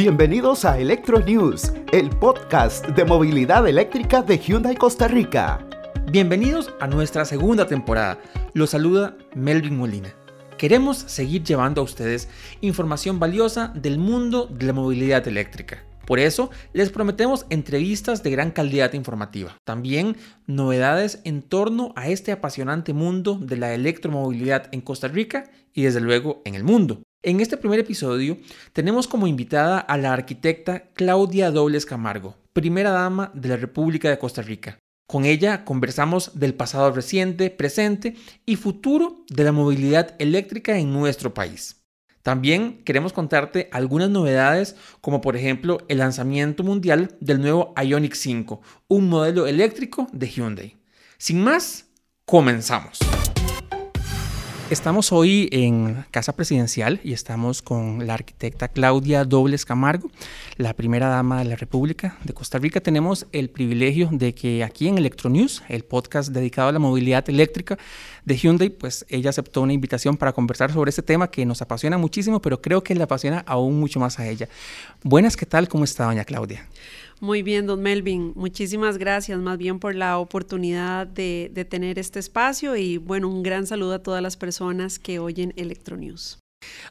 Bienvenidos a Electro News, el podcast de movilidad eléctrica de Hyundai Costa Rica. Bienvenidos a nuestra segunda temporada. Los saluda Melvin Molina. Queremos seguir llevando a ustedes información valiosa del mundo de la movilidad eléctrica. Por eso les prometemos entrevistas de gran calidad informativa. También novedades en torno a este apasionante mundo de la electromovilidad en Costa Rica y desde luego en el mundo. En este primer episodio tenemos como invitada a la arquitecta Claudia Dobles Camargo, primera dama de la República de Costa Rica. Con ella conversamos del pasado reciente, presente y futuro de la movilidad eléctrica en nuestro país. También queremos contarte algunas novedades como por ejemplo el lanzamiento mundial del nuevo Ioniq 5, un modelo eléctrico de Hyundai. Sin más, comenzamos. Estamos hoy en Casa Presidencial y estamos con la arquitecta Claudia Dobles Camargo, la primera dama de la República de Costa Rica. Tenemos el privilegio de que aquí en Electronews, el podcast dedicado a la movilidad eléctrica de Hyundai, pues ella aceptó una invitación para conversar sobre este tema que nos apasiona muchísimo, pero creo que le apasiona aún mucho más a ella. Buenas, ¿qué tal? ¿Cómo está, doña Claudia? Muy bien, don Melvin. Muchísimas gracias más bien por la oportunidad de, tener este espacio y bueno, un gran saludo a todas las personas que oyen Electronews.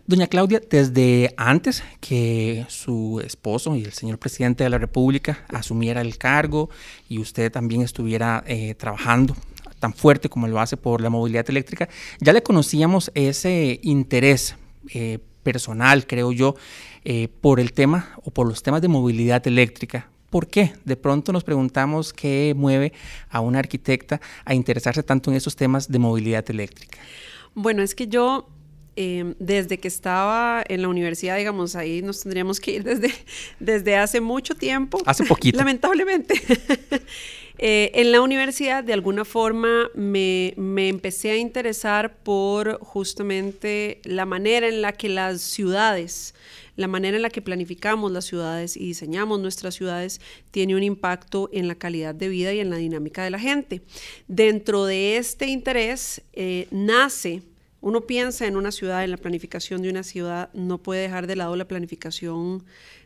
Doña Claudia, desde antes que su esposo y el señor presidente de la República asumiera el cargo y usted también estuviera eh, trabajando tan fuerte como lo hace por la movilidad eléctrica, ya le conocíamos ese interés eh, personal, creo yo, eh, por el tema o por los temas de movilidad eléctrica. ¿Por qué? De pronto nos preguntamos qué mueve a una arquitecta a interesarse tanto en esos temas de movilidad eléctrica. Bueno, es que yo em, desde que estaba en la universidad, digamos, ahí nos tendríamos que ir desde, desde hace mucho tiempo. Hace poquito. Lamentablemente. Eh, en la universidad, de alguna forma, me, me, empecé a interesar por justamente la manera en la que las ciudades la manera en la que planificamos las ciudades y diseñamos nuestras ciudades tiene un impacto en la calidad de vida y en la dinámica de la gente. Dentro de este interés eh, nace uno piensa en una ciudad, en la planificación de una ciudad, no puede dejar de lado la planificación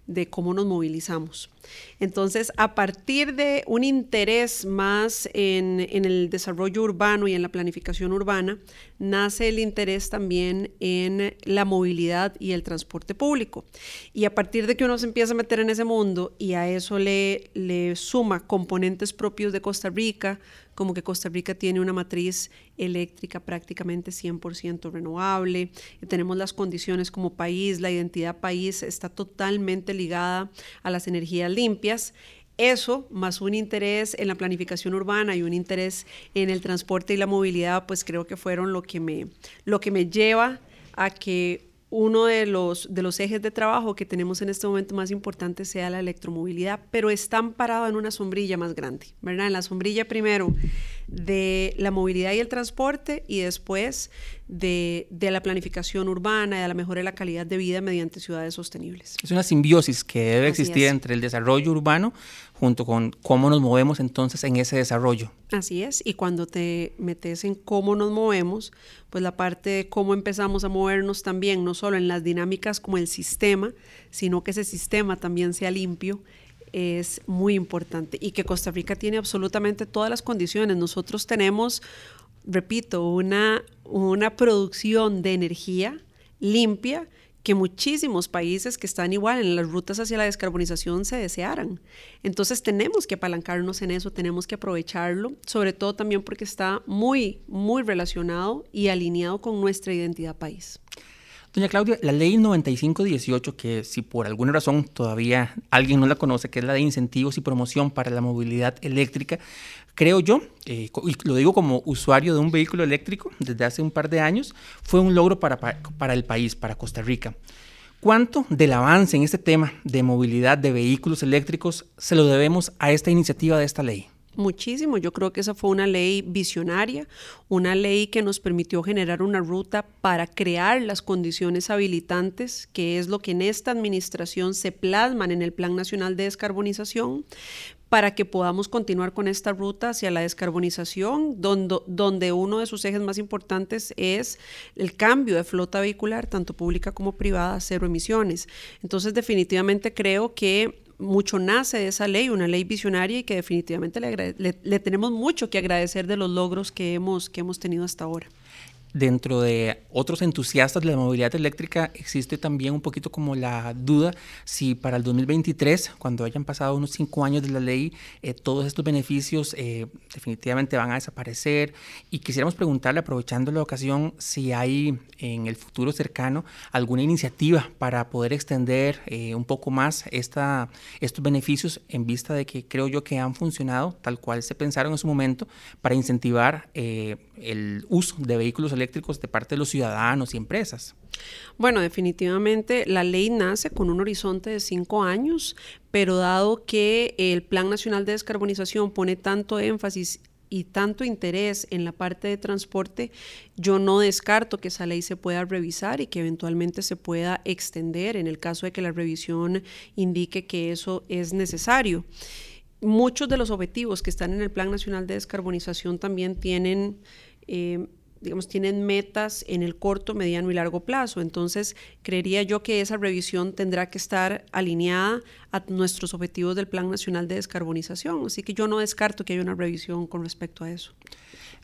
de cómo nos movilizamos. Entonces, a partir de un interés más en, el desarrollo urbano y en la planificación urbana, nace el interés también en la movilidad y el transporte público. Y a partir de que uno se empieza a meter en ese mundo y a eso le, le suma componentes propios de Costa Rica, como que Costa Rica tiene una matriz eléctrica prácticamente 100% renovable, tenemos las condiciones como país, la identidad país está totalmente ligada a las energías limpias. Eso, más un interés en la planificación urbana y un interés en el transporte y la movilidad, pues creo que fueron lo que me, lo que me lleva a que uno de los, de los ejes de trabajo que tenemos en este momento más importante sea la electromovilidad, pero están parados en una sombrilla más grande, ¿verdad? En la sombrilla primero de la movilidad y el transporte y después de, la planificación urbana y de la mejora de la calidad de vida mediante ciudades sostenibles. Es una simbiosis que debe existir entre el desarrollo urbano junto con cómo nos movemos entonces en ese desarrollo. Así es, y cuando te metes en cómo nos movemos, pues la parte de cómo empezamos a movernos también, no solo en las dinámicas como el sistema, sino que ese sistema también sea limpio es muy importante y que Costa Rica tiene absolutamente todas las condiciones. Nosotros tenemos, repito, una, una producción de energía limpia que muchísimos países que están igual en las rutas hacia la descarbonización se desearan. Entonces tenemos que apalancarnos en eso, tenemos que aprovecharlo, sobre todo también porque está muy, muy relacionado y alineado con nuestra identidad país. Doña Claudia, la ley 9518, que si por alguna razón todavía alguien no la conoce, que es la de incentivos y promoción para la movilidad eléctrica, creo yo, eh, y lo digo como usuario de un vehículo eléctrico desde hace un par de años, fue un logro para, para el país, para Costa Rica. ¿Cuánto del avance en este tema de movilidad de vehículos eléctricos se lo debemos a esta iniciativa de esta ley? Muchísimo, yo creo que esa fue una ley visionaria, una ley que nos permitió generar una ruta para crear las condiciones habilitantes, que es lo que en esta administración se plasman en el Plan Nacional de Descarbonización, para que podamos continuar con esta ruta hacia la descarbonización, donde, donde uno de sus ejes más importantes es el cambio de flota vehicular, tanto pública como privada, cero emisiones. Entonces, definitivamente creo que mucho nace de esa ley, una ley visionaria y que definitivamente le, le, tenemos mucho que agradecer de los logros que hemos, que hemos tenido hasta ahora dentro de otros entusiastas de la movilidad eléctrica existe también un poquito como la duda si para el 2023, cuando hayan pasado unos cinco años de la ley, eh, todos estos beneficios eh, definitivamente van a desaparecer. Y quisiéramos preguntarle, aprovechando la ocasión, si hay en el futuro cercano alguna iniciativa para poder extender eh, un poco más esta, estos beneficios en vista de que creo yo que han funcionado tal cual se pensaron en su momento para incentivar el uso de vehículos eléctricos de parte de los ciudadanos y empresas? Bueno, definitivamente la ley nace con un horizonte de cinco años, pero dado que el Plan Nacional de Descarbonización pone tanto énfasis y tanto interés en la parte de transporte, yo no descarto que esa ley se pueda revisar y que eventualmente se pueda extender en el caso de que la revisión indique que eso es necesario muchos de los objetivos que están en el Plan Nacional de Descarbonización también tienen, eh, digamos, tienen metas en el corto, mediano y largo plazo. Entonces, creería yo que esa revisión tendrá que estar alineada a nuestros objetivos del Plan Nacional de Descarbonización. Así que yo no descarto que haya una revisión con respecto a eso.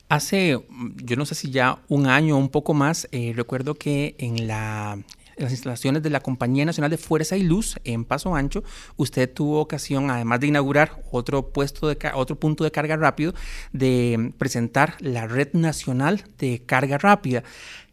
Hace, yo no sé si ya un año o un poco más, eh, recuerdo que en la las instalaciones de la Compañía Nacional de Fuerza y Luz en Paso Ancho, usted tuvo ocasión, además de inaugurar otro, puesto de, otro punto de carga rápido, de presentar la Red Nacional de Carga Rápida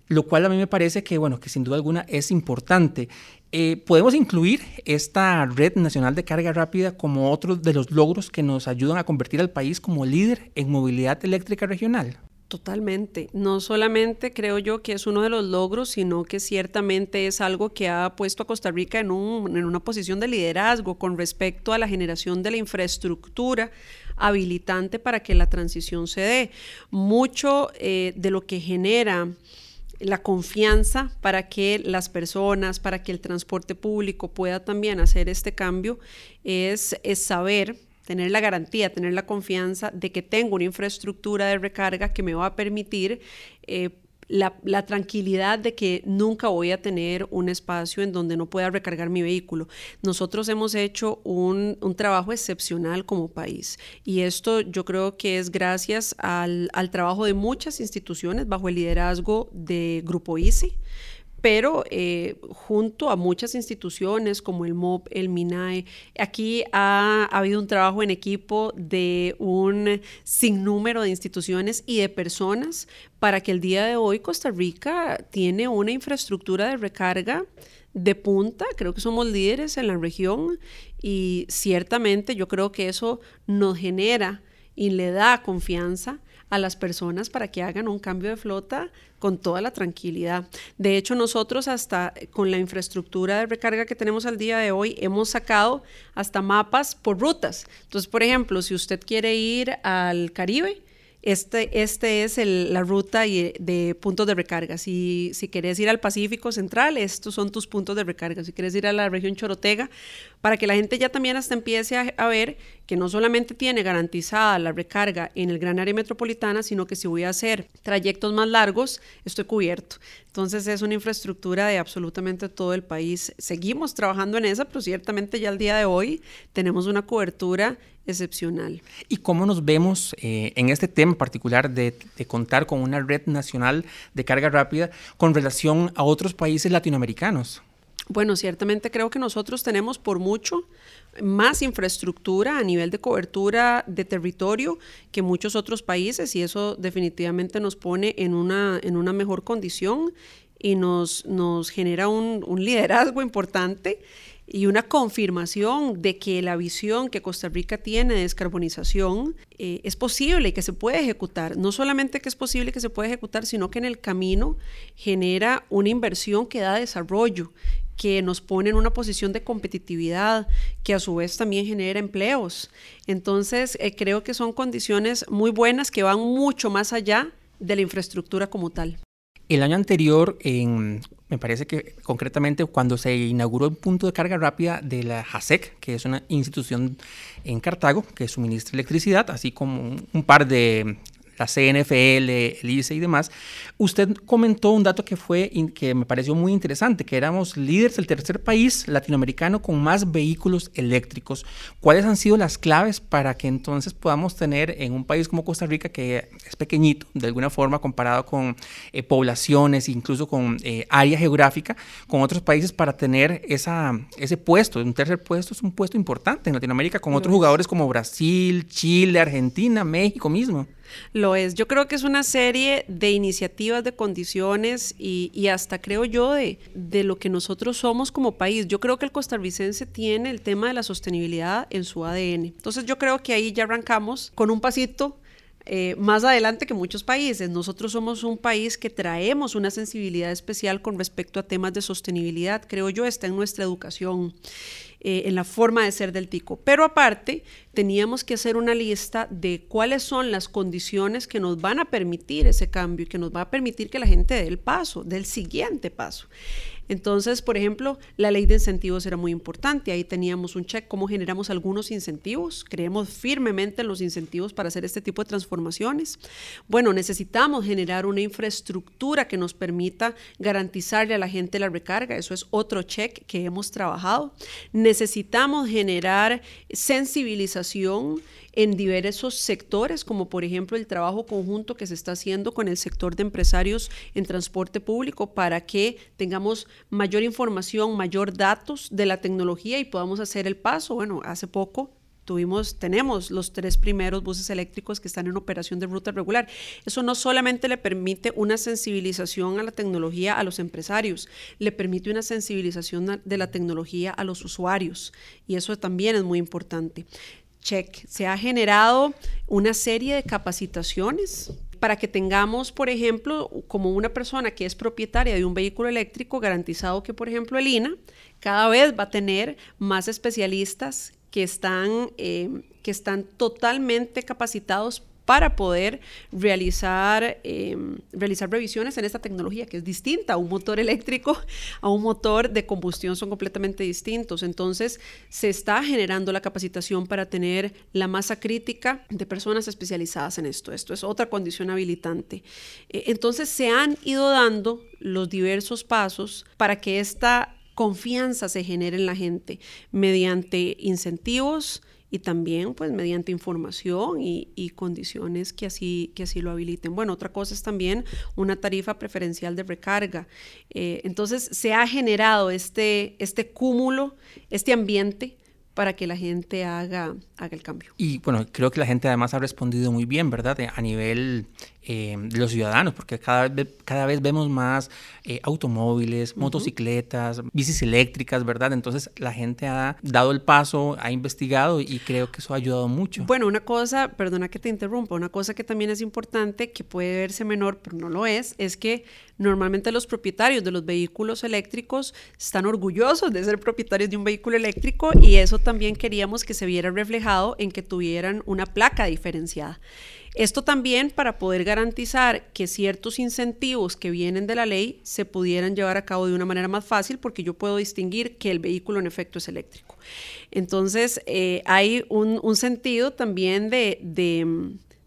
lo cual a mí me parece que, bueno, que sin duda alguna es importante. Eh, podemos incluir esta red nacional de carga rápida como otro de los logros que nos ayudan a convertir al país como líder en movilidad eléctrica regional. Totalmente. No solamente creo yo que es uno de los logros, sino que ciertamente es algo que ha puesto a Costa Rica en, una posición de liderazgo con respecto a la generación de la infraestructura habilitante para que la transición se dé. Mucho eh, de lo que genera la confianza para que las personas, para que el transporte público pueda también hacer este cambio, es, es saber tener la garantía, tener la confianza de que tengo una infraestructura de recarga que me va a permitir eh, la, tranquilidad de que nunca voy a tener un espacio en donde no pueda recargar mi vehículo. Nosotros hemos hecho un, trabajo excepcional como país y esto yo creo que es gracias al, al trabajo de muchas instituciones bajo el liderazgo de Grupo ICI pero eh, junto a muchas instituciones como el MOP, el MINAE, aquí ha, habido un trabajo en equipo de un sinnúmero de instituciones y de personas para que el día de hoy Costa Rica tiene una infraestructura de recarga de punta, creo que somos líderes en la región y ciertamente yo creo que eso nos genera y le da confianza a las personas para que hagan un cambio de flota con toda la tranquilidad. De hecho, nosotros hasta con la infraestructura de recarga que tenemos al día de hoy, hemos sacado hasta mapas por rutas. Entonces, por ejemplo, si usted quiere ir al Caribe, este, este es la ruta de puntos de recarga. Si, si querés ir al Pacífico Central, estos son tus puntos de recarga. Si quieres ir a la región Chorotega, para que la gente ya también hasta empiece a, ver que no solamente tiene garantizada la recarga en el gran área metropolitana, sino que si voy a hacer trayectos más largos, estoy cubierto. Entonces es una infraestructura de absolutamente todo el país. Seguimos trabajando en esa, pero ciertamente ya al día de hoy tenemos una cobertura excepcional. ¿Y cómo nos vemos eh, en este tema particular de, de, contar con una red nacional de carga rápida con relación a otros países latinoamericanos? Bueno, ciertamente creo que nosotros tenemos por mucho más infraestructura a nivel de cobertura de territorio que muchos otros países y eso definitivamente nos pone en una, en una mejor condición y nos, nos genera un, liderazgo importante y una confirmación de que la visión que Costa Rica tiene de descarbonización eh, es posible y que se puede ejecutar. No solamente que es posible que se puede ejecutar, sino que en el camino genera una inversión que da desarrollo, que nos pone en una posición de competitividad, que a su vez también genera empleos. Entonces, eh, creo que son condiciones muy buenas que van mucho más allá de la infraestructura como tal. El año anterior, Me parece que concretamente cuando se inauguró el punto de carga rápida de la JASEC, que es una institución en Cartago que suministra electricidad, así como un par de la CNFL, el ICE y demás, usted comentó un dato que fue que me pareció muy interesante, que éramos líderes del tercer país latinoamericano con más vehículos eléctricos. ¿Cuáles han sido las claves para que entonces podamos tener en un país como Costa Rica, que es pequeñito de alguna forma comparado con eh, poblaciones, incluso con eh, área geográfica, con otros países para tener esa, ese puesto? Un tercer puesto es un puesto importante en Latinoamérica con otros jugadores como Brasil, Chile, Argentina, México mismo. Lo es. Yo creo que es una serie de iniciativas, de condiciones y, hasta creo yo de, de, lo que nosotros somos como país. Yo creo que el costarricense tiene el tema de la sostenibilidad en su ADN. Entonces yo creo que ahí ya arrancamos con un pasito eh, más adelante que muchos países. Nosotros somos un país que traemos una sensibilidad especial con respecto a temas de sostenibilidad, creo yo, está en nuestra educación. Eh, en la forma de ser del tico. Pero aparte, teníamos que hacer una lista de cuáles son las condiciones que nos van a permitir ese cambio y que nos va a permitir que la gente dé el paso, del siguiente paso. Entonces, por ejemplo, la ley de incentivos era muy importante. Ahí teníamos un check, cómo generamos algunos incentivos. Creemos firmemente en los incentivos para hacer este tipo de transformaciones. Bueno, necesitamos generar una infraestructura que nos permita garantizarle a la gente la recarga. Eso es otro check que hemos trabajado. Necesitamos generar sensibilización en diversos sectores, como por ejemplo el trabajo conjunto que se está haciendo con el sector de empresarios en transporte público para que tengamos mayor información, mayor datos de la tecnología y podamos hacer el paso. Bueno, hace poco tuvimos, tenemos los tres primeros buses eléctricos que están en operación de ruta regular. Eso no solamente le permite una sensibilización a la tecnología a los empresarios, le permite una sensibilización de la tecnología a los usuarios y eso también es muy importante check. Se ha generado una serie de capacitaciones para que tengamos, por ejemplo, como una persona que es propietaria de un vehículo eléctrico, garantizado que, por ejemplo, el INA cada vez va a tener más especialistas que están, eh, que están totalmente capacitados para poder realizar, em, realizar revisiones en esta tecnología que es distinta. Un motor eléctrico a un motor de combustión son completamente distintos. Entonces, se está generando la capacitación para tener la masa crítica de personas especializadas en esto. Esto es otra condición habilitante. Eh, entonces, se han ido dando los diversos pasos para que esta confianza se genere en la gente mediante incentivos, y también pues mediante información y, condiciones que así, que así lo habiliten. Bueno, otra cosa es también una tarifa preferencial de recarga. Eh, entonces se ha generado este, este cúmulo, este ambiente para que la gente haga, haga el cambio. Y bueno, creo que la gente además ha respondido muy bien, ¿verdad? A nivel eh, los ciudadanos, porque cada vez, cada vez vemos más eh, automóviles, motocicletas, bicis eléctricas, ¿verdad? Entonces la gente ha dado el paso, ha investigado y creo que eso ha ayudado mucho. Bueno, una cosa, perdona que te interrumpa, una cosa que también es importante, que puede verse menor, pero no lo es, es que normalmente los propietarios de los vehículos eléctricos están orgullosos de ser propietarios de un vehículo eléctrico y eso también queríamos que se viera reflejado en que tuvieran una placa diferenciada. Esto también para poder garantizar que ciertos incentivos que vienen de la ley se pudieran llevar a cabo de una manera más fácil porque yo puedo distinguir que el vehículo en efecto es eléctrico. Entonces, eh, hay un, sentido también de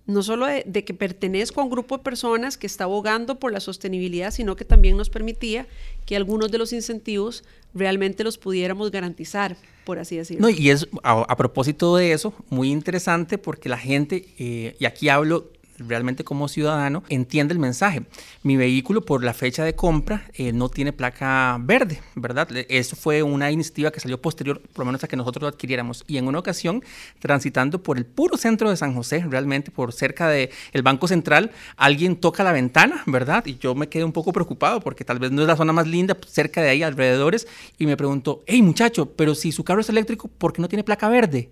no solo de, que pertenezco a un grupo de personas que está abogando por la sostenibilidad, sino que también nos permitía que algunos de los incentivos realmente los pudiéramos garantizar, por así decirlo. No, y es a, propósito de eso, muy interesante porque la gente, eh, y aquí hablo realmente como ciudadano entiende el mensaje. Mi vehículo por la fecha de compra eh, no tiene placa verde, ¿verdad? Eso fue una iniciativa que salió posterior, por lo menos a que nosotros lo adquiriéramos. Y en una ocasión, transitando por el puro centro de San José, realmente por cerca del el Banco Central, alguien toca la ventana, ¿verdad? Y yo me quedé un poco preocupado porque tal vez no es la zona más linda, cerca de ahí, alrededores, y me preguntó, hey muchacho, pero si su carro es eléctrico, ¿por qué no tiene placa verde?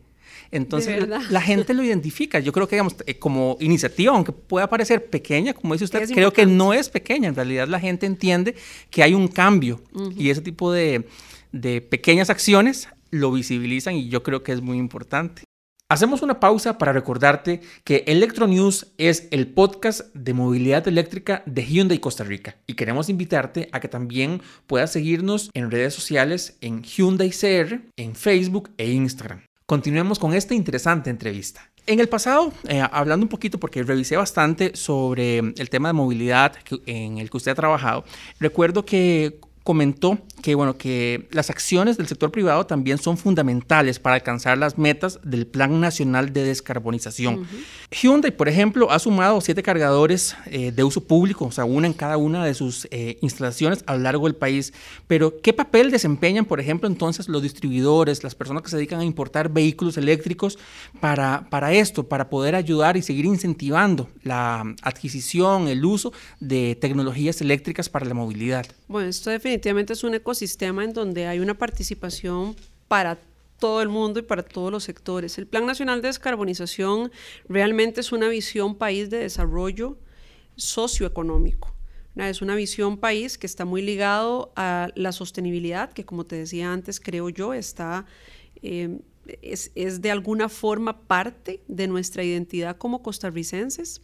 Entonces la gente lo identifica. Yo creo que, digamos, eh, como iniciativa, aunque pueda parecer pequeña, como dice usted, creo que no es pequeña. En realidad la gente entiende que hay un cambio y ese tipo de, de pequeñas acciones lo visibilizan y yo creo que es muy importante. Hacemos una pausa para recordarte que Electro News es el podcast de movilidad eléctrica de Hyundai Costa Rica y queremos invitarte a que también puedas seguirnos en redes sociales en Hyundai CR, en Facebook e Instagram. Continuemos con esta interesante entrevista. En el pasado, eh, hablando un poquito, porque revisé bastante sobre el tema de movilidad en el que usted ha trabajado, recuerdo que comentó que, bueno, que las acciones del sector privado también son fundamentales para alcanzar las metas del Plan Nacional de Descarbonización. Hyundai, por ejemplo, ha sumado siete cargadores eh, de uso público, o sea, una en cada una de sus eh, instalaciones a lo largo del país. Pero, ¿qué papel desempeñan, por ejemplo, entonces los distribuidores, las personas que se dedican a importar vehículos eléctricos para, para esto, para poder ayudar y seguir incentivando la adquisición, el uso de tecnologías eléctricas para la movilidad? Bueno, esto definitivamente es un ecosistema en donde hay una participación para todo el mundo y para todos los sectores. El Plan Nacional de Descarbonización realmente es una visión país de desarrollo socioeconómico. Es una visión país que está muy ligado a la sostenibilidad, que como te decía antes, creo yo, está... Eh, es, es, de alguna forma parte de nuestra identidad como costarricenses,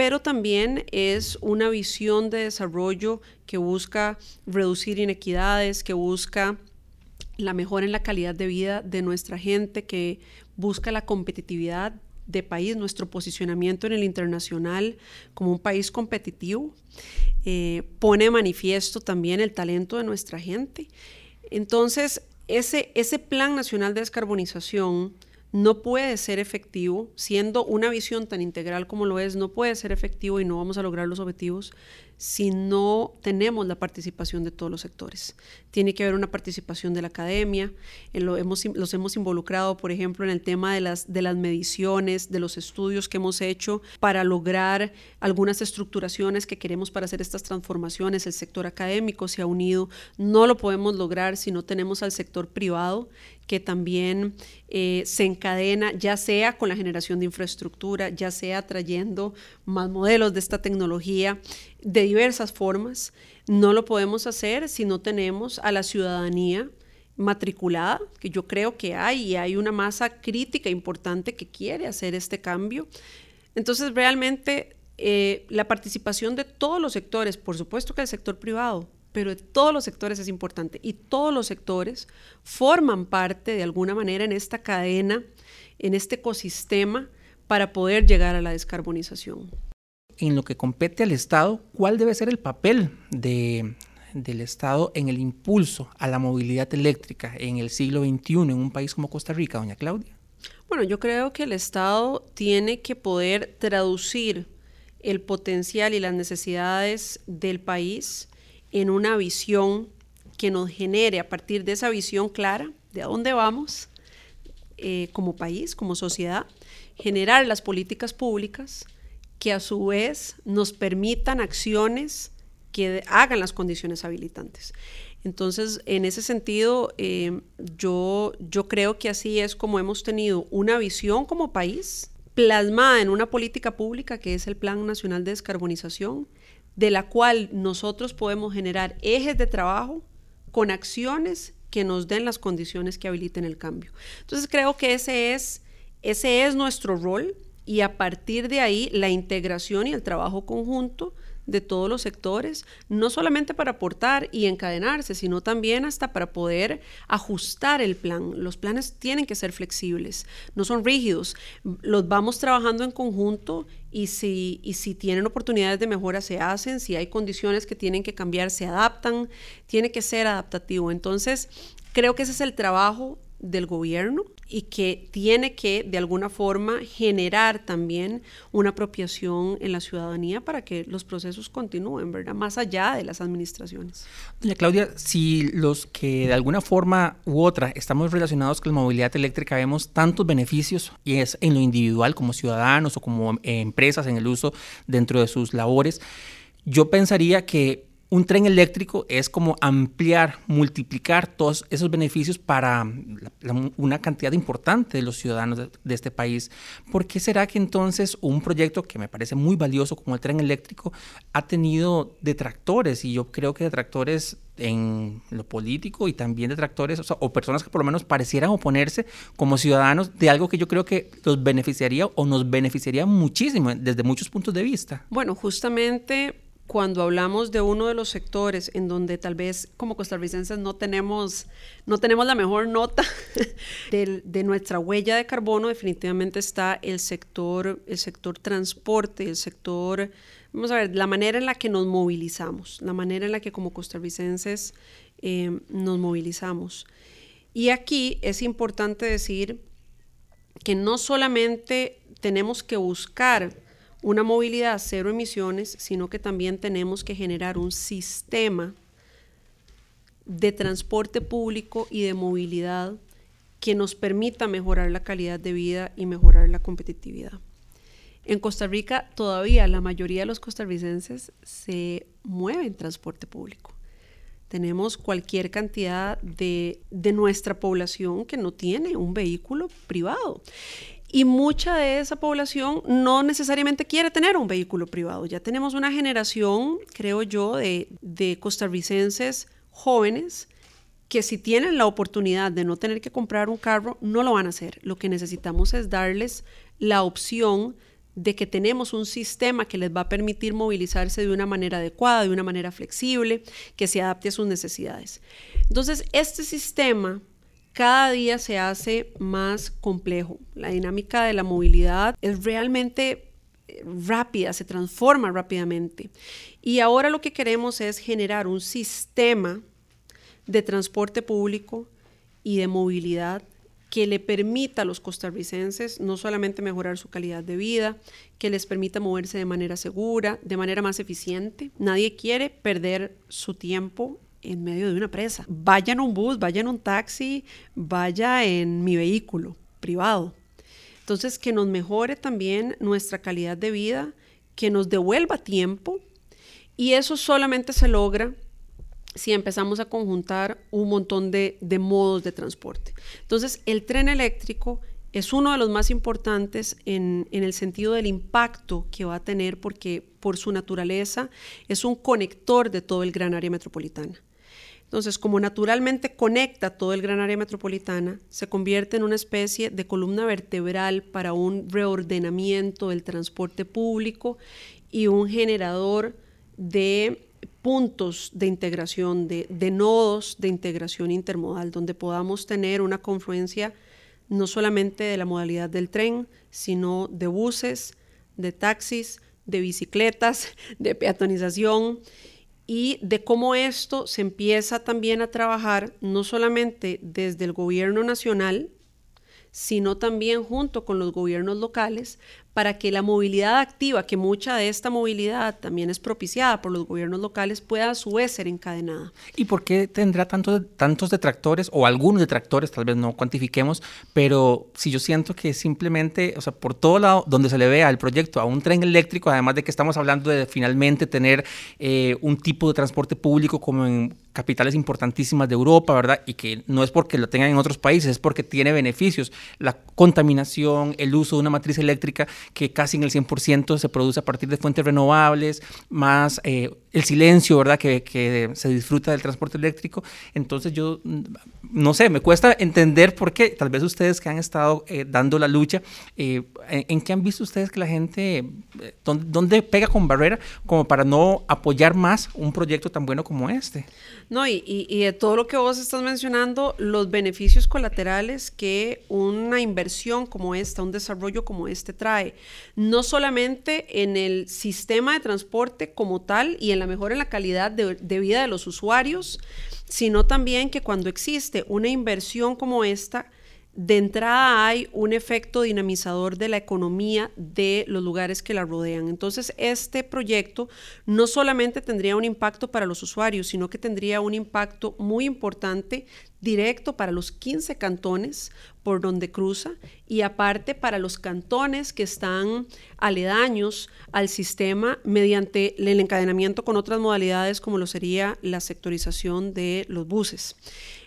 pero también es una visión de desarrollo que busca reducir inequidades, que busca la mejora en la calidad de vida de nuestra gente, que busca la competitividad de país, nuestro posicionamiento en el internacional como un país competitivo, eh, pone de manifiesto también el talento de nuestra gente. Entonces, ese, ese plan nacional de descarbonización no puede ser efectivo, siendo una visión tan integral como lo es, no puede ser efectivo y no vamos a lograr los objetivos si no tenemos la participación de todos los sectores. Tiene que haber una participación de la academia, lo hemos, los hemos involucrado, por ejemplo, en el tema de las, de las mediciones, de los estudios que hemos hecho para lograr algunas estructuraciones que queremos para hacer estas transformaciones. El sector académico se ha unido, no lo podemos lograr si no tenemos al sector privado que también eh, se encadena, ya sea con la generación de infraestructura, ya sea trayendo más modelos de esta tecnología de diversas formas. No lo podemos hacer si no tenemos a la ciudadanía matriculada, que yo creo que hay, y hay una masa crítica importante que quiere hacer este cambio. Entonces, realmente eh, la participación de todos los sectores, por supuesto que el sector privado, pero de todos los sectores es importante y todos los sectores forman parte de alguna manera en esta cadena, en este ecosistema para poder llegar a la descarbonización. En lo que compete al Estado, ¿cuál debe ser el papel de, del Estado en el impulso a la movilidad eléctrica en el siglo XXI en un país como Costa Rica, doña Claudia? Bueno, yo creo que el Estado tiene que poder traducir el potencial y las necesidades del país en una visión que nos genere a partir de esa visión clara de a dónde vamos eh, como país, como sociedad, generar las políticas públicas que a su vez nos permitan acciones que hagan las condiciones habilitantes. Entonces, en ese sentido, eh, yo, yo creo que así es como hemos tenido una visión como país plasmada en una política pública que es el Plan Nacional de Descarbonización, de la cual nosotros podemos generar ejes de trabajo con acciones que nos den las condiciones que habiliten el cambio. Entonces creo que ese es, ese es nuestro rol y a partir de ahí la integración y el trabajo conjunto de todos los sectores, no solamente para aportar y encadenarse, sino también hasta para poder ajustar el plan. Los planes tienen que ser flexibles, no son rígidos. Los vamos trabajando en conjunto y si, y si tienen oportunidades de mejora se hacen, si hay condiciones que tienen que cambiar se adaptan, tiene que ser adaptativo. Entonces, creo que ese es el trabajo del gobierno y que tiene que de alguna forma generar también una apropiación en la ciudadanía para que los procesos continúen, ¿verdad? Más allá de las administraciones. Doña Claudia, si los que de alguna forma u otra estamos relacionados con la movilidad eléctrica vemos tantos beneficios y es en lo individual como ciudadanos o como empresas en el uso dentro de sus labores, yo pensaría que un tren eléctrico es como ampliar, multiplicar todos esos beneficios para una cantidad importante de los ciudadanos de, este país. ¿Por qué será que entonces un proyecto que me parece muy valioso como el tren eléctrico ha tenido detractores? Y yo creo que detractores en lo políco y también detractores o personas que por lo menos parecieran oponerse como ciudadanos de algo que yo creo que los beneficiaría o nos beneficiaría muchísimo desde muchos puntos de vista. Bueno, justamente cuando hablamos de uno de los sectores en donde tal vez como costarricenses no tenemos, no tenemos la mejor nota de, nuestra huella de carbono, definitivamente está el sector, el sector transporte, el sector, vamos a ver, la manera en la que nos movilizamos, la manera en la que como costarricenses eh, nos movilizamos. Y aquí es importante decir que no solamente tenemos que buscar una movilidad cero emisiones, sino que también tenemos que generar un sistema de transporte público y de movilidad que nos permita mejorar la calidad de vida y mejorar la competitividad. En Costa Rica todavía la mayoría de los costarricenses se mueven en transporte público. Tenemos cualquier cantidad de, de nuestra población que no tiene un vehículo privado. Y mucha de esa población no necesariamente quiere tener un vehículo privado. Ya tenemos una generación, creo yo, de, de costarricenses jóvenes que si tienen la oportunidad de no tener que comprar un carro, no lo van a hacer. Lo que necesitamos es darles la opción de que tenemos un sistema que les va a permitir movilizarse de una manera adecuada, de una manera flexible, que se adapte a sus necesidades. Entonces, este sistema cada día se hace más complejo. La dinámica de la movilidad es realmente eh, rápida, se transforma rápidamente. Y ahora lo que queremos es generar un sistema de transporte público y de movilidad que le permita a los costarricenses no solamente mejorar su calidad de vida, que les permita moverse de manera segura, de manera más eficiente. Nadie quiere perder su tiempo en medio de una presa. Vaya en un bus, vaya en un taxi, vaya en mi vehículo privado. Entonces, que nos mejore también nuestra calidad de vida, que nos devuelva tiempo y eso solamente se logra si empezamos a conjuntar un montón de, modos de transporte. Entonces, el tren eléctrico es uno de los más importantes en, en, el sentido del impacto que va a tener porque por su naturaleza es un conector de todo el gran área metropolitana. Entonces, como naturalmente conecta todo el gran área metropolitana, se convierte en una especie de columna vertebral para un reordenamiento del transporte público y un generador de puntos de integración, de, nodos de integración intermodal, donde podamos tener una confluencia no solamente de la modalidad del tren, sino de buses, de taxis, de bicicletas, de peatonización y de cómo esto se empieza también a trabajar no solamente desde el gobierno nacional, sino también junto con los gobiernos locales para que la movilidad activa, que mucha de esta movilidad también es propiciada por los gobiernos locales, pueda a su vez ser encadenada. ¿Y por qué tendrá tantos, detractores o algunos detractores, tal vez no cuantifiquemos, pero si yo siento que simplemente, o sea, por todo lado donde se le vea el proyecto a un tren eléctrico, además de que estamos hablando de finalmente tener eh, un tipo de transporte público como en capitales importantísimas de Europa, ¿verdad? Y que no es porque lo tengan en otros países, es porque tiene beneficios. La contaminación, el uso de una matriz eléctrica que casi en el 100% se produce a partir de fuentes renovables, más eh, el silencio, ¿verdad? Que, se disfruta del transporte eléctrico. Entonces yo, mm, no sé, me cuesta entender por qué, tal vez ustedes que han estado eh, dando la lucha, eh, ¿en, qué han visto ustedes que la gente, dónde, dónde, pega con barrera como para no apoyar más un proyecto tan bueno como este? No, y, y, y de todo lo que vos estás mencionando, los beneficios colaterales que una inversión como esta, un desarrollo como este trae, no solamente en el sistema de transporte como tal y en la mejora en la calidad de, de vida de los usuarios, sino también que cuando existe una inversión como esta, de entrada hay un efecto dinamizador de la economía de los lugares que la rodean. Entonces, este proyecto no solamente tendría un impacto para los usuarios, sino que tendría un impacto muy importante directo para los 15 cantones por donde cruza y aparte para los cantones que están aledaños al sistema mediante el encadenamiento con otras modalidades como lo sería la sectorización de los buses.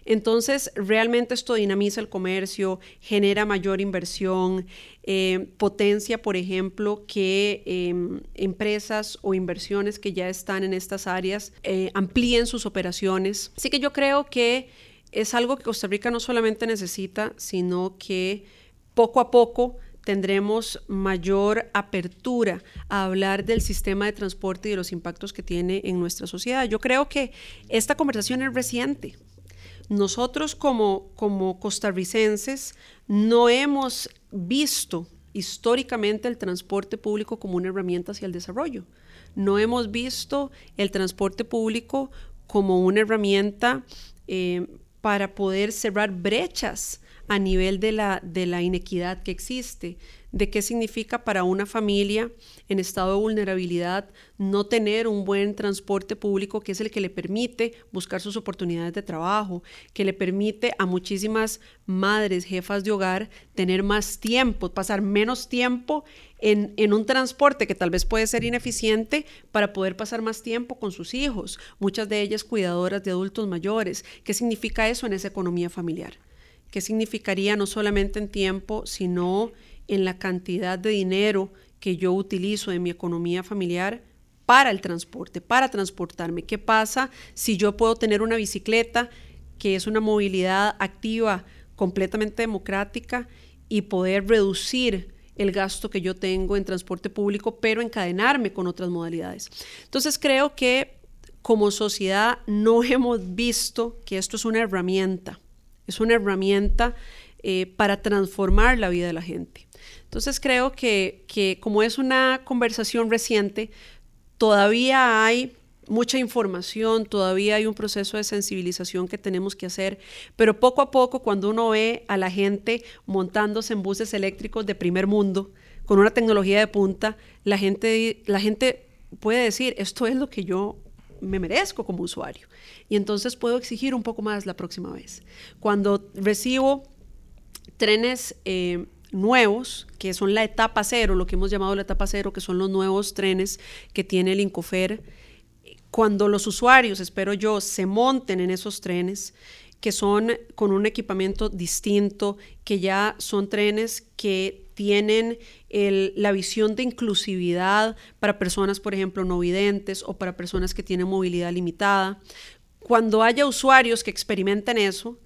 Entonces, realmente esto dinamiza el comercio, genera mayor inversión, eh, potencia, por ejemplo, que em, empresas o inversiones que ya están en estas áreas eh, amplíen sus operaciones. Así que yo creo que es algo que Costa Rica no solamente necesita, sino que poco a poco tendremos mayor apertura a hablar del sistema de transporte y de los impactos que tiene en nuestra sociedad. Yo creo que esta conversación es reciente. Nosotros como, como costarricenses no hemos visto históricamente el transporte público como una herramienta hacia el desarrollo. No hemos visto el transporte público como una herramienta eh, para poder cerrar brechas a nivel de la, de la inequidad que existe, de qué significa para una familia en estado de vulnerabilidad no tener un buen transporte público que es el que le permite buscar sus oportunidades de trabajo, que le permite a muchísimas madres, jefas de hogar, tener más tiempo, pasar menos tiempo en, en, un transporte que tal vez puede ser ineficiente para poder pasar más tiempo con sus hijos, muchas de ellas cuidadoras de adultos mayores. ¿Qué significa eso en esa economía familiar? ¿Qué significaría no solamente en tiempo, sino en la cantidad de dinero que yo utilizo en mi economía familiar para el transporte, para transportarme? ¿Qué pasa si yo puedo tener una bicicleta que es una movilidad activa completamente democrática y poder reducir el gasto que yo tengo en transporte público, pero encadenarme con otras modalidades. Entonces creo que como sociedad no hemos visto que esto es una herramienta, es una herramienta eh, para transformar la vida de la gente. Entonces creo que, que como es una conversación reciente, todavía hay mucha información, todavía hay un proceso de sensibilización que tenemos que hacer, pero poco a poco cuando uno ve a la gente montándose en buses eléctricos de primer mundo, con una tecnología de punta, la gente, la gente puede decir, esto es lo que yo me merezco como usuario. Y entonces puedo exigir un poco más la próxima vez. Cuando recibo trenes eh, nuevos, que son la etapa cero, lo que hemos llamado la etapa cero, que son los nuevos trenes que tiene el Incofer, cuando los usuarios, espero yo, se monten en esos trenes, que son con un equipamiento distinto, que ya son trenes que tienen la visión de inclusividad para personas, por ejemplo, no videntes o para personas que tienen movilidad limitada. Cuando haya usuarios que experimenten eso,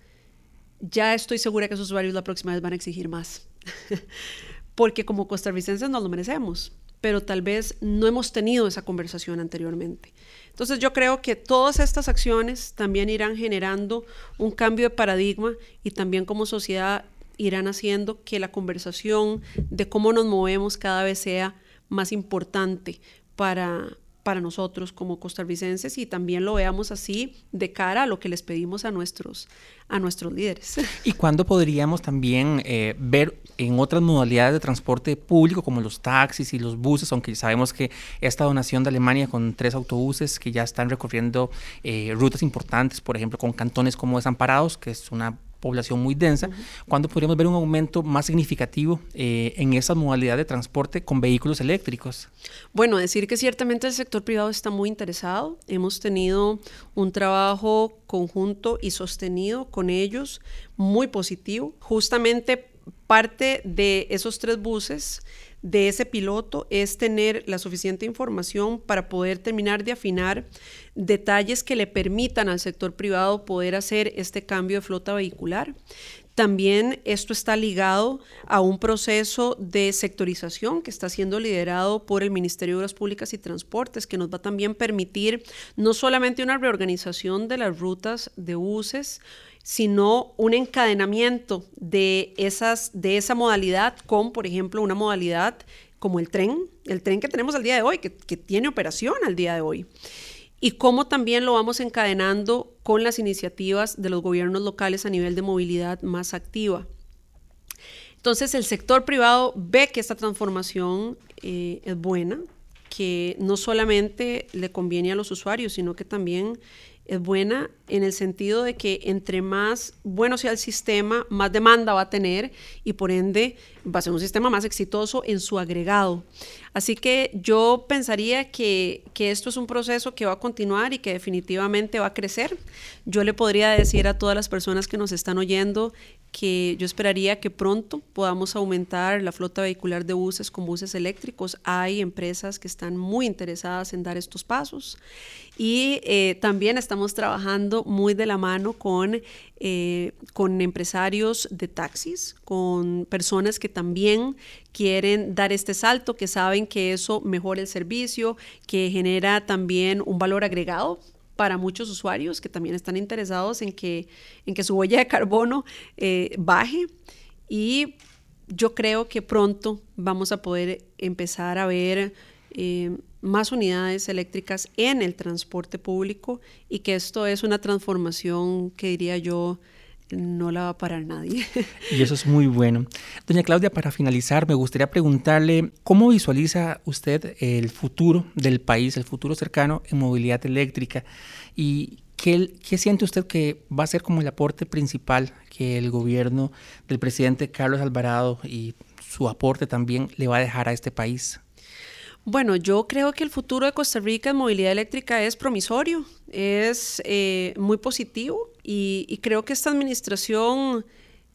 ya estoy segura que esos usuarios la próxima vez van a exigir más. Porque como costarricenses nos lo merecemos, pero tal vez no hemos tenido esa conversación anteriormente. Entonces yo creo que todas estas acciones también irán generando un cambio de paradigma y también como sociedad irán haciendo que la conversación de cómo nos movemos cada vez sea más importante para, para nosotros como costarricenses y también lo veamos así de cara a lo que les pedimos a nuestros, a nuestros líderes. ¿Y cuándo podríamos también eh, ver en otras modalidades de transporte público como los taxis y los buses, aunque sabemos que esta donación de Alemania con tres autobuses que ya están recorriendo eh, rutas importantes, por ejemplo, con cantones como Desamparados, que es una población muy densa, ¿cuándo podríamos ver un aumento más significativo eh, en esa modalidad de transporte con vehículos eléctricos? Bueno, decir que ciertamente el sector privado está muy interesado. Hemos tenido un trabajo conjunto y sostenido con ellos muy positivo. Justamente parte de esos tres buses de ese piloto es tener la suficiente información para poder terminar de afinar detalles que le permitan al sector privado poder hacer este cambio de flota vehicular. También esto está ligado a un proceso de sectorización que está siendo liderado por el Ministerio de Obras Públicas y Transportes, que nos va a también permitir no solamente una reorganización de las rutas de buses, sino un encadenamiento de, esas, de esa modalidad con, por ejemplo, una modalidad como el tren, el tren que tenemos al día de hoy, que, que tiene operación al día de hoy y cómo también lo vamos encadenando con las iniciativas de los gobiernos locales a nivel de movilidad más activa. Entonces el sector privado ve que esta transformación eh, es buena, que no solamente le conviene a los usuarios, sino que también es buena en el sentido de que entre más bueno sea el sistema, más demanda va a tener y por ende va a ser un sistema más exitoso en su agregado. Así que yo pensaría que, que, esto es un proceso que va a continuar y que definitivamente va a crecer. Yo le podría decir a todas las personas que nos están oyendo que yo esperaría que pronto podamos aumentar la flota vehicular de buses con buses eléctricos. Hay empresas que están muy interesadas en dar estos pasos y eh, también estamos trabajando muy de la mano con, eh, con empresarios de taxis, con personas que también quieren dar este salto, que saben que eso mejora el servicio, que genera también un valor agregado para muchos usuarios que también están interesados en que, en que su huella de carbono eh, baje. Y yo creo que pronto vamos a poder empezar a ver eh, más unidades eléctricas en el transporte público y que esto es una transformación que diría yo no la va a parar nadie. Y eso es muy bueno. Doña Claudia, para finalizar, me gustaría preguntarle cómo visualiza usted el futuro del país, el futuro cercano en movilidad eléctrica y qué, qué siente usted que va a ser como el aporte principal que el gobierno del presidente Carlos Alvarado y su aporte también le va a dejar a este país. Bueno, yo creo que el futuro de Costa Rica en movilidad eléctrica es promisorio, es eh, muy positivo y, creo que esta administración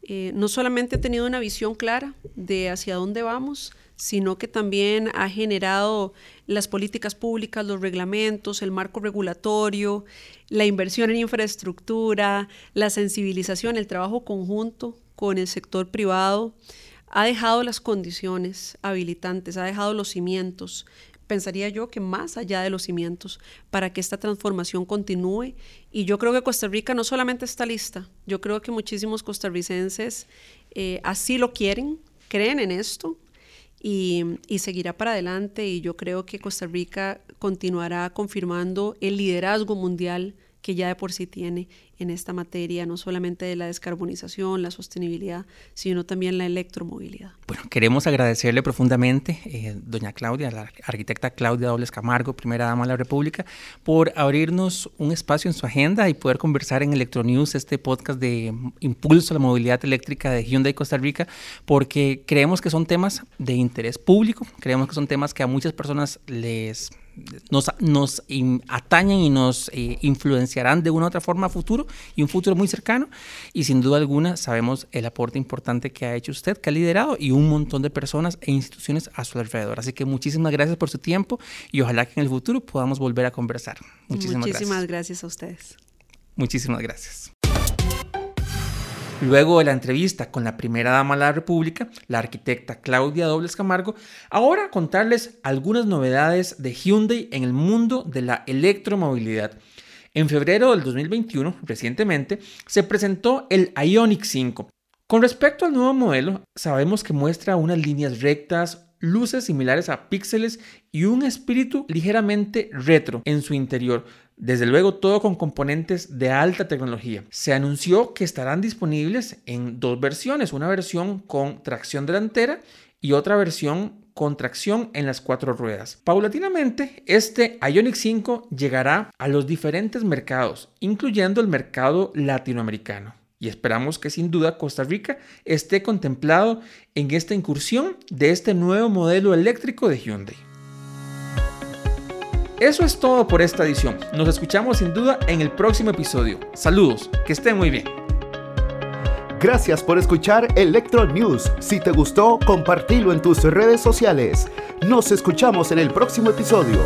eh, no solamente ha tenido una visión clara de hacia dónde vamos, sino que también ha generado las políticas públicas, los reglamentos, el marco regulatorio, la inversión en infraestructura, la sensibilización, el trabajo conjunto con el sector privado ha dejado las condiciones habilitantes, ha dejado los cimientos, pensaría yo que más allá de los cimientos, para que esta transformación continúe. Y yo creo que Costa Rica no solamente está lista, yo creo que muchísimos costarricenses eh, así lo quieren, creen en esto y, y, seguirá para adelante. Y yo creo que Costa Rica continuará confirmando el liderazgo mundial que ya de por sí tiene en esta materia, no solamente de la descarbonización, la sostenibilidad, sino también la electromovilidad. Bueno, queremos agradecerle profundamente, eh, doña Claudia, la arquitecta Claudia Dobles Camargo, primera dama de la República, por abrirnos un espacio en su agenda y poder conversar en Electronews, este podcast de impulso a la movilidad eléctrica de Hyundai Costa Rica, porque creemos que son temas de interés público, creemos que son temas que a muchas personas les nos, nos atañen y nos eh, influenciarán de una u otra forma a futuro y un futuro muy cercano. Y sin duda alguna sabemos el aporte importante que ha hecho usted, que ha liderado y un montón de personas e instituciones a su alrededor. Así que muchísimas gracias por su tiempo y ojalá que en el futuro podamos volver a conversar. Muchísimas, muchísimas gracias a ustedes. Muchísimas gracias. Luego de la entrevista con la primera dama de la República, la arquitecta Claudia Dobles Camargo, ahora contarles algunas novedades de Hyundai en el mundo de la electromovilidad. En febrero del 2021, recientemente, se presentó el Ioniq 5. Con respecto al nuevo modelo, sabemos que muestra unas líneas rectas, luces similares a píxeles y un espíritu ligeramente retro en su interior. Desde luego todo con componentes de alta tecnología. Se anunció que estarán disponibles en dos versiones, una versión con tracción delantera y otra versión con tracción en las cuatro ruedas. Paulatinamente, este Ionic 5 llegará a los diferentes mercados, incluyendo el mercado latinoamericano. Y esperamos que sin duda Costa Rica esté contemplado en esta incursión de este nuevo modelo eléctrico de Hyundai. Eso es todo por esta edición. Nos escuchamos sin duda en el próximo episodio. Saludos, que estén muy bien. Gracias por escuchar Electro News. Si te gustó, compartilo en tus redes sociales. Nos escuchamos en el próximo episodio.